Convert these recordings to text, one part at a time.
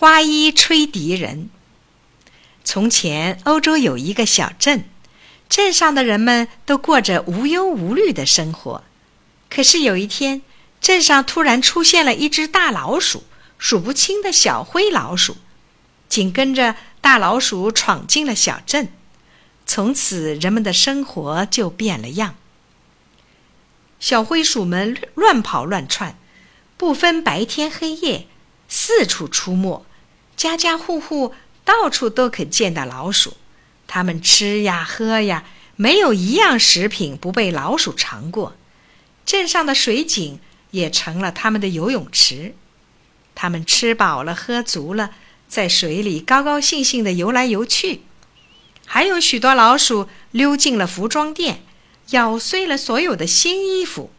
花衣吹笛人。从前，欧洲有一个小镇，镇上的人们都过着无忧无虑的生活。可是有一天，镇上突然出现了一只大老鼠，数不清的小灰老鼠，紧跟着大老鼠闯进了小镇。从此，人们的生活就变了样。小灰鼠们乱跑乱窜，不分白天黑夜，四处出没，家家户户。到处都可见到老鼠，它们吃呀喝呀，没有一样食品不被老鼠尝过。镇上的水井也成了他们的游泳池。它们吃饱了喝足了，在水里高高兴兴地游来游去。还有许多老鼠溜进了服装店，咬碎了所有的新衣服。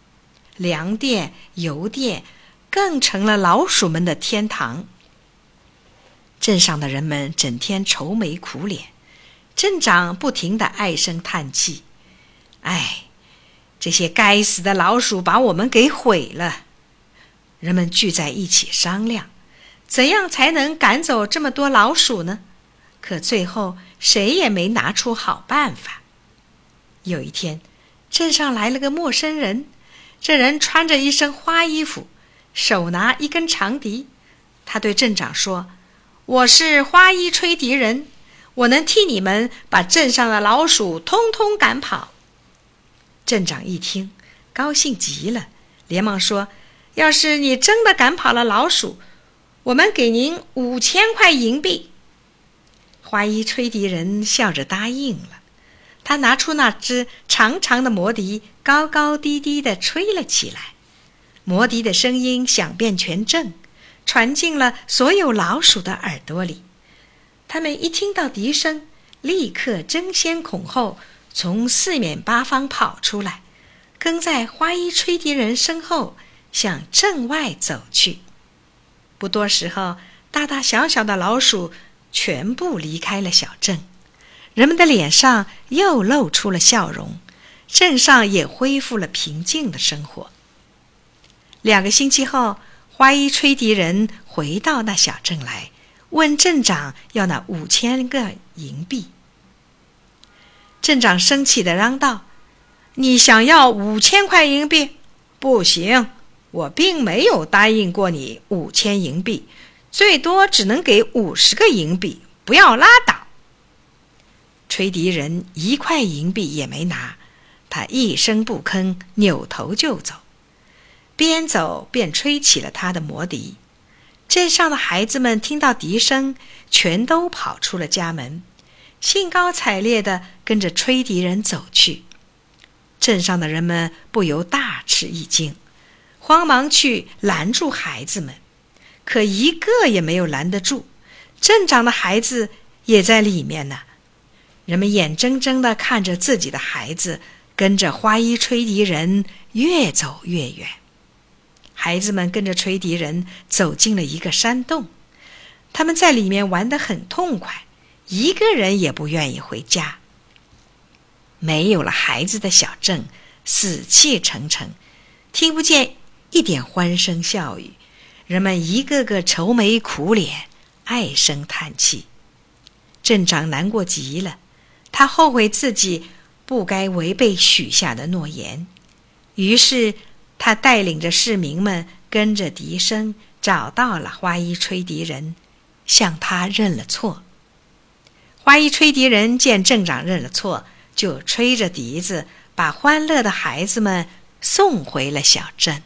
粮店、油店更成了老鼠们的天堂。镇上的人们整天愁眉苦脸，镇长不停的唉声叹气：“唉，这些该死的老鼠把我们给毁了。”人们聚在一起商量，怎样才能赶走这么多老鼠呢？可最后谁也没拿出好办法。有一天，镇上来了个陌生人，这人穿着一身花衣服，手拿一根长笛，他对镇长说。我是花衣吹笛人，我能替你们把镇上的老鼠通通赶跑。镇长一听，高兴极了，连忙说：“要是你真的赶跑了老鼠，我们给您五千块银币。”花衣吹笛人笑着答应了。他拿出那只长长的魔笛，高高低低地吹了起来，魔笛的声音响遍全镇。传进了所有老鼠的耳朵里，他们一听到笛声，立刻争先恐后从四面八方跑出来，跟在花衣吹笛人身后向镇外走去。不多时候，大大小小的老鼠全部离开了小镇，人们的脸上又露出了笑容，镇上也恢复了平静的生活。两个星期后。花衣吹笛人回到那小镇来，问镇长要那五千个银币。镇长生气的嚷道：“你想要五千块银币？不行，我并没有答应过你五千银币，最多只能给五十个银币，不要拉倒。”吹笛人一块银币也没拿，他一声不吭，扭头就走。边走边吹起了他的魔笛，镇上的孩子们听到笛声，全都跑出了家门，兴高采烈地跟着吹笛人走去。镇上的人们不由大吃一惊，慌忙去拦住孩子们，可一个也没有拦得住。镇长的孩子也在里面呢。人们眼睁睁地看着自己的孩子跟着花衣吹笛人越走越远。孩子们跟着吹笛人走进了一个山洞，他们在里面玩得很痛快，一个人也不愿意回家。没有了孩子的小镇死气沉沉，听不见一点欢声笑语，人们一个个愁眉苦脸，唉声叹气。镇长难过极了，他后悔自己不该违背许下的诺言，于是。他带领着市民们跟着笛声找到了花衣吹笛人，向他认了错。花衣吹笛人见镇长认了错，就吹着笛子把欢乐的孩子们送回了小镇。